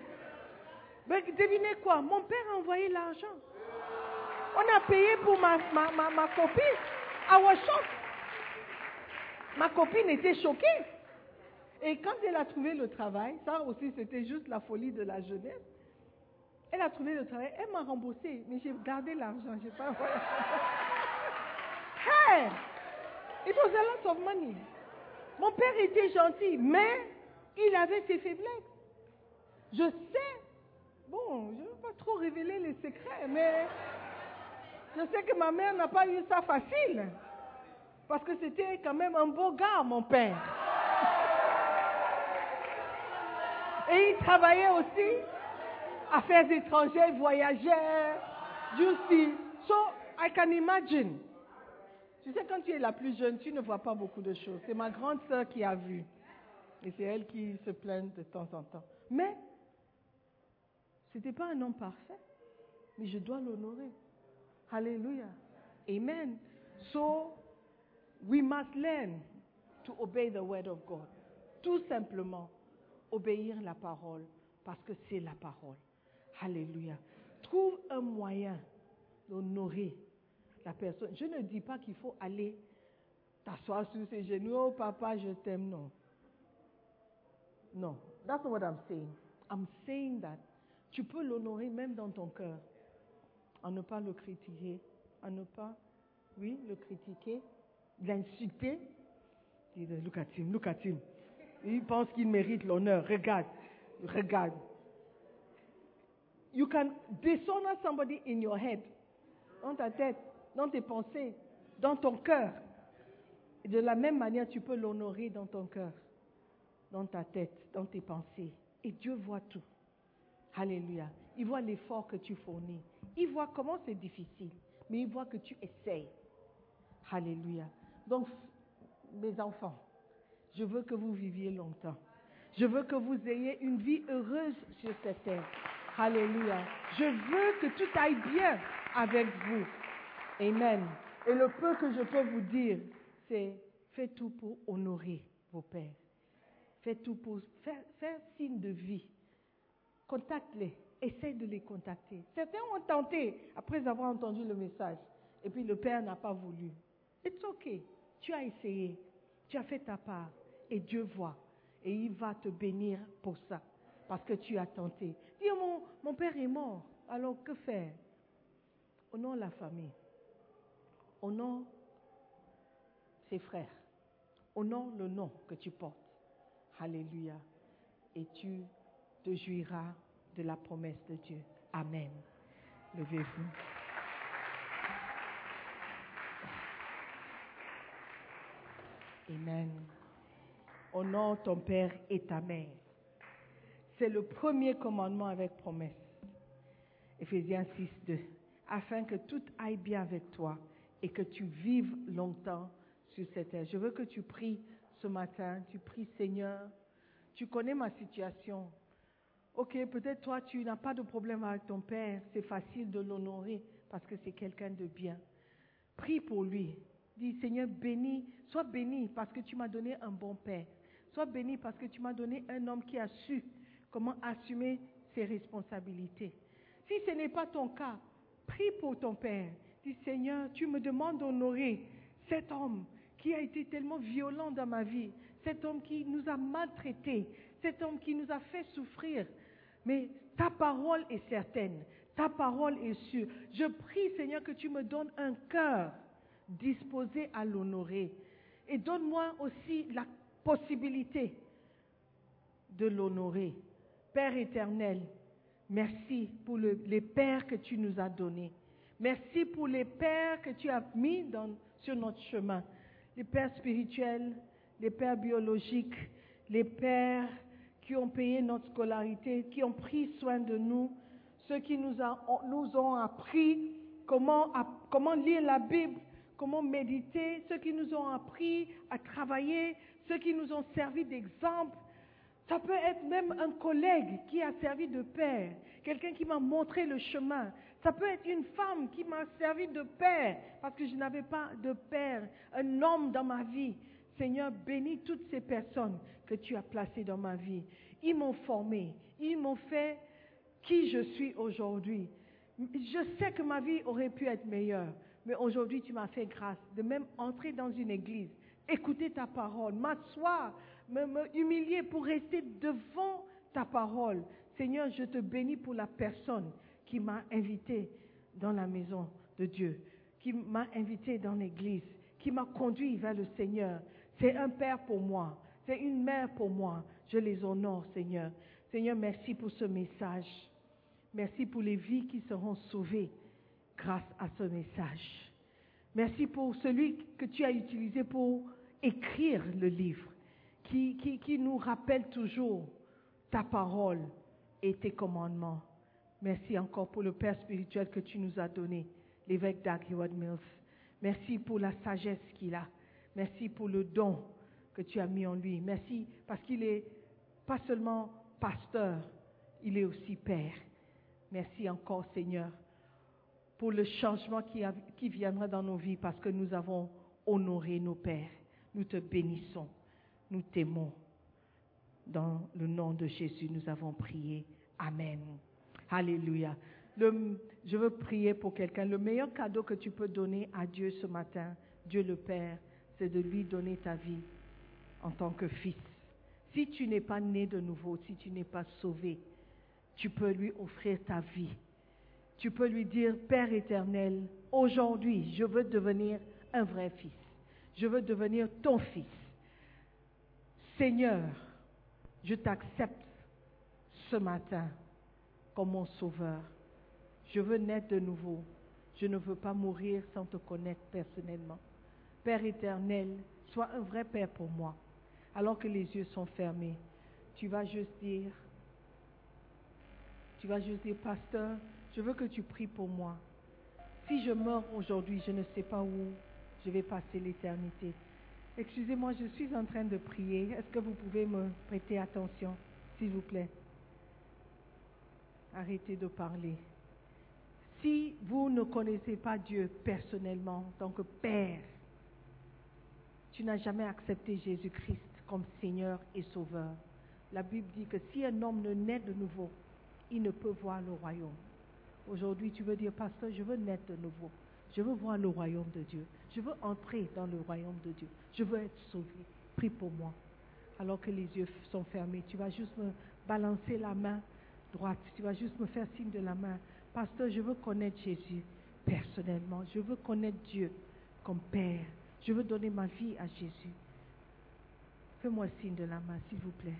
S2: Mais devinez quoi? Mon père a envoyé l'argent. On a payé pour ma, ma, ma, ma copine. I was. Ma copine était choquée. Et quand elle a trouvé le travail, ça aussi c'était juste la folie de la jeunesse. Elle a trouvé le travail, elle m'a remboursé, mais j'ai gardé l'argent, j'ai pas (laughs) hey! It was a lot of money. Mon père était gentil, mais il avait ses faiblesses. Je sais, bon, je ne veux pas trop révéler les secrets, mais je sais que ma mère n'a pas eu ça facile. Parce que c'était quand même un beau gars, mon père. Et il travaillait aussi, affaires étrangères, il voyageait, justice. So, I can imagine. Tu sais, quand tu es la plus jeune, tu ne vois pas beaucoup de choses. C'est ma grande sœur qui a vu. Et c'est elle qui se plaint de temps en temps. Mais, ce n'était pas un homme parfait. Mais je dois l'honorer. Alléluia. Amen. So, we must learn to obey the word of God. Tout simplement, obéir la parole parce que c'est la parole. Alléluia. Trouve un moyen d'honorer la personne. Je ne dis pas qu'il faut aller t'asseoir sur ses genoux. Oh papa, je t'aime. Non. Non. That's not what I'm saying. I'm saying that tu peux l'honorer même dans ton cœur. En ne pas le critiquer. En ne pas, oui, le critiquer. L'insulter. Look at him, look at him. Il pense qu'il mérite l'honneur. Regarde, regarde. You can dishonor somebody in your head, dans ta tête, dans tes pensées, dans ton cœur. De la même manière, tu peux l'honorer dans ton cœur, dans ta tête, dans tes pensées. Et Dieu voit tout. Alléluia. Il voit l'effort que tu fournis. Il voit comment c'est difficile, mais il voit que tu essayes. Alléluia. Donc, mes enfants, je veux que vous viviez longtemps. Je veux que vous ayez une vie heureuse sur cette terre. Alléluia. Je veux que tout aille bien avec vous. Amen. Et le peu que je peux vous dire, c'est faites tout pour honorer vos pères. Faites tout pour faire, faire signe de vie. Contacte-les. Essaye de les contacter. Certains ont tenté après avoir entendu le message. Et puis le père n'a pas voulu. It's okay. Tu as essayé. Tu as fait ta part. Et Dieu voit. Et il va te bénir pour ça. Parce que tu as tenté. Dis, mon, mon père est mort. Alors que faire? Honore la famille. Honore ses frères. Honore le nom que tu portes. Alléluia. Et tu te jouiras de la promesse de Dieu. Amen. Levez-vous. Amen. Honore ton père et ta mère. C'est le premier commandement avec promesse. Éphésiens 6, 2. Afin que tout aille bien avec toi et que tu vives longtemps sur cette terre. Je veux que tu pries ce matin. Tu pries, Seigneur. Tu connais ma situation. Ok, peut-être toi, tu n'as pas de problème avec ton père. C'est facile de l'honorer parce que c'est quelqu'un de bien. Prie pour lui. Dis, Seigneur, bénis, sois béni parce que tu m'as donné un bon père. Sois béni parce que tu m'as donné un homme qui a su comment assumer ses responsabilités. Si ce n'est pas ton cas, prie pour ton père. Dis, Seigneur, tu me demandes d'honorer cet homme qui a été tellement violent dans ma vie, cet homme qui nous a maltraités, cet homme qui nous a fait souffrir. Mais ta parole est certaine, ta parole est sûre. Je prie, Seigneur, que tu me donnes un cœur disposé à l'honorer. Et donne-moi aussi la possibilité de l'honorer. Père éternel, merci pour le- les pères que tu nous as donnés. Merci pour les pères que tu as mis dans- sur notre chemin. Les pères spirituels, les pères biologiques, les pères qui ont payé notre scolarité, qui ont pris soin de nous, ceux qui nous, ont appris comment, app- comment lire la Bible, comment méditer, ceux qui nous ont appris à travailler, ceux qui nous ont servi d'exemple. Ça peut être même un collègue qui a servi de père, quelqu'un qui m'a montré le chemin. Ça peut être une femme qui m'a servi de père parce que je n'avais pas de père, un homme dans ma vie. Seigneur, bénis toutes ces personnes que tu as placées dans ma vie. Ils m'ont formé, ils m'ont fait qui je suis aujourd'hui. Je sais que ma vie aurait pu être meilleure, mais aujourd'hui tu m'as fait grâce de même entrer dans une église, écouter ta parole, m'asseoir, me, humilier pour rester devant ta parole. Seigneur, je te bénis pour la personne qui m'a invité dans la maison de Dieu, qui m'a invité dans l'église, qui m'a conduit vers le Seigneur. C'est un père pour moi, c'est une mère pour moi. Je les honore, Seigneur. Seigneur, merci pour ce message. Merci pour les vies qui seront sauvées grâce à ce message. Merci pour celui que tu as utilisé pour écrire le livre, qui, nous rappelle toujours ta parole et tes commandements. Merci encore pour le Père spirituel que tu nous as donné, l'évêque Doug Mills. Merci pour la sagesse qu'il a. Merci pour le don que tu as mis en lui. Merci parce qu'il est pas seulement pasteur, il est aussi père. Merci encore Seigneur pour le changement qui, viendra dans nos vies parce que nous avons honoré nos pères. Nous te bénissons, nous t'aimons. Dans le nom de Jésus, nous avons prié. Amen. Alléluia. Je veux prier pour quelqu'un. Le meilleur cadeau que tu peux donner à Dieu ce matin, Dieu le Père, c'est de lui donner ta vie en tant que fils. Si tu n'es pas né de nouveau, si tu n'es pas sauvé, tu peux lui offrir ta vie. Tu peux lui dire, Père éternel, aujourd'hui, je veux devenir un vrai fils. Je veux devenir ton fils. Seigneur, je t'accepte ce matin comme mon sauveur. Je veux naître de nouveau. Je ne veux pas mourir sans te connaître personnellement. Père éternel, sois un vrai Père pour moi. Alors que les yeux sont fermés, tu vas juste dire, tu vas juste dire, pasteur, je veux que tu pries pour moi. Si je meurs aujourd'hui, je ne sais pas où je vais passer l'éternité. Excusez-moi, je suis en train de prier. Est-ce que vous pouvez me prêter attention, s'il vous plaît? Arrêtez de parler. Si vous ne connaissez pas Dieu personnellement en tant que Père, tu n'as jamais accepté Jésus-Christ comme Seigneur et Sauveur. La Bible dit que si un homme ne naît de nouveau, il ne peut voir le royaume. Aujourd'hui, tu veux dire, pasteur, je veux naître de nouveau. Je veux voir le royaume de Dieu. Je veux entrer dans le royaume de Dieu. Je veux être sauvé. Prie pour moi. Alors que les yeux sont fermés, tu vas juste me balancer la main droite. Tu vas juste me faire signe de la main. Pasteur, je veux connaître Jésus personnellement. Je veux connaître Dieu comme Père. Je veux donner ma vie à Jésus. Fais-moi signe de la main, s'il vous plaît.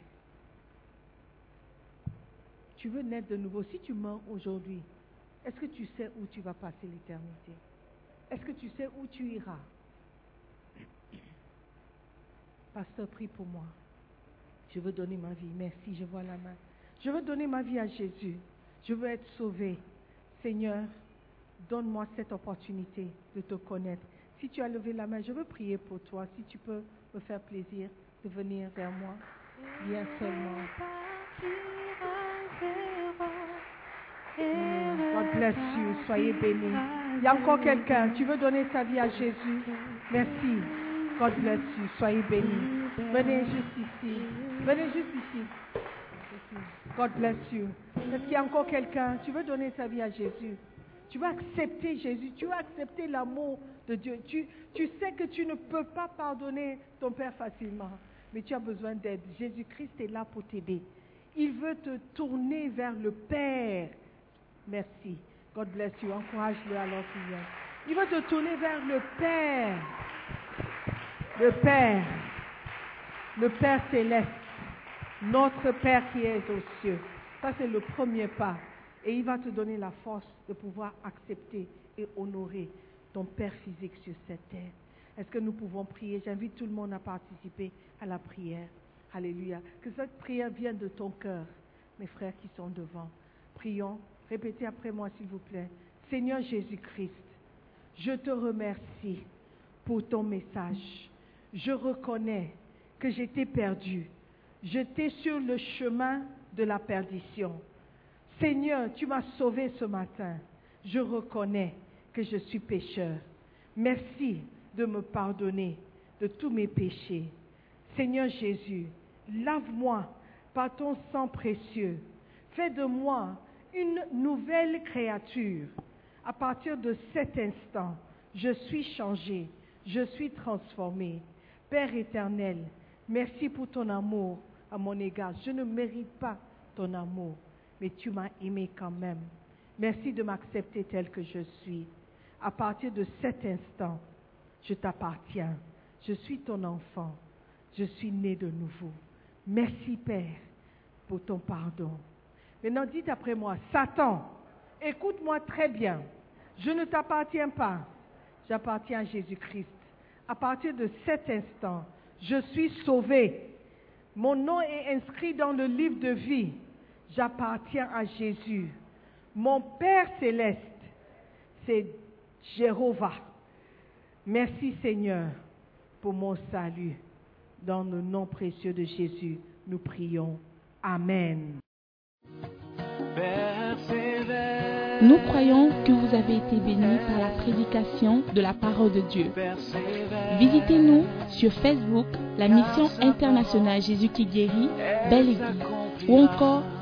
S2: Tu veux naître de nouveau. Si tu mens aujourd'hui, est-ce que tu sais où tu vas passer l'éternité? Est-ce que tu sais où tu iras? Pasteur, prie pour moi. Je veux donner ma vie. Merci, je vois la main. Je veux donner ma vie à Jésus. Je veux être sauvé. Seigneur, donne-moi cette opportunité de te connaître. Si tu as levé la main, je veux prier pour toi. Si tu peux me faire plaisir de venir vers moi, viens seulement. Mm, God bless you. Soyez bénis. Il y a encore quelqu'un. Tu veux donner ta vie à Jésus? Merci. God bless you. Soyez bénis. Venez juste ici. Venez juste ici. God bless you. Est-ce qu'il y a encore quelqu'un? Tu veux donner ta vie à Jésus? Tu veux accepter Jésus Tu veux accepter l'amour de Dieu tu, tu sais que tu ne peux pas pardonner ton Père facilement, mais tu as besoin d'aide. Jésus-Christ est là pour t'aider. Il veut te tourner vers le Père. Merci. God bless you. Encourage-le alors qu'il vient. Il veut te tourner vers le Père. Le Père. Le Père céleste. Notre Père qui est aux cieux. Ça, c'est le premier pas. Et il va te donner la force de pouvoir accepter et honorer ton Père physique sur cette terre. Est-ce que nous pouvons prier? J'invite tout le monde à participer à la prière. Alléluia. Que cette prière vienne de ton cœur, mes frères qui sont devant. Prions. Répétez après moi, s'il vous plaît. Seigneur Jésus-Christ, je te remercie pour ton message. Je reconnais que j'étais perdu. J'étais sur le chemin de la perdition. Seigneur, tu m'as sauvé ce matin. Je reconnais que je suis pécheur. Merci de me pardonner de tous mes péchés. Seigneur Jésus, lave-moi par ton sang précieux. Fais de moi une nouvelle créature. À partir de cet instant, je suis changé, je suis transformé. Père éternel, merci pour ton amour à mon égard. Je ne mérite pas ton amour, mais tu m'as aimé quand même. Merci de m'accepter tel que je suis. À partir de cet instant, je t'appartiens. Je suis ton enfant. Je suis né de nouveau. Merci Père pour ton pardon. Maintenant dites après moi, Satan, écoute-moi très bien. Je ne t'appartiens pas. J'appartiens à Jésus-Christ. À partir de cet instant, je suis sauvé. Mon nom est inscrit dans le livre de vie. J'appartiens à Jésus. Mon Père céleste, c'est Jéhovah. Merci Seigneur pour mon salut. Dans le nom précieux de Jésus, nous prions. Amen.
S3: Nous croyons que vous avez été bénis par la prédication de la parole de Dieu. Visitez-nous sur Facebook, la mission internationale Jésus qui guérit, Belle Église. Ou encore,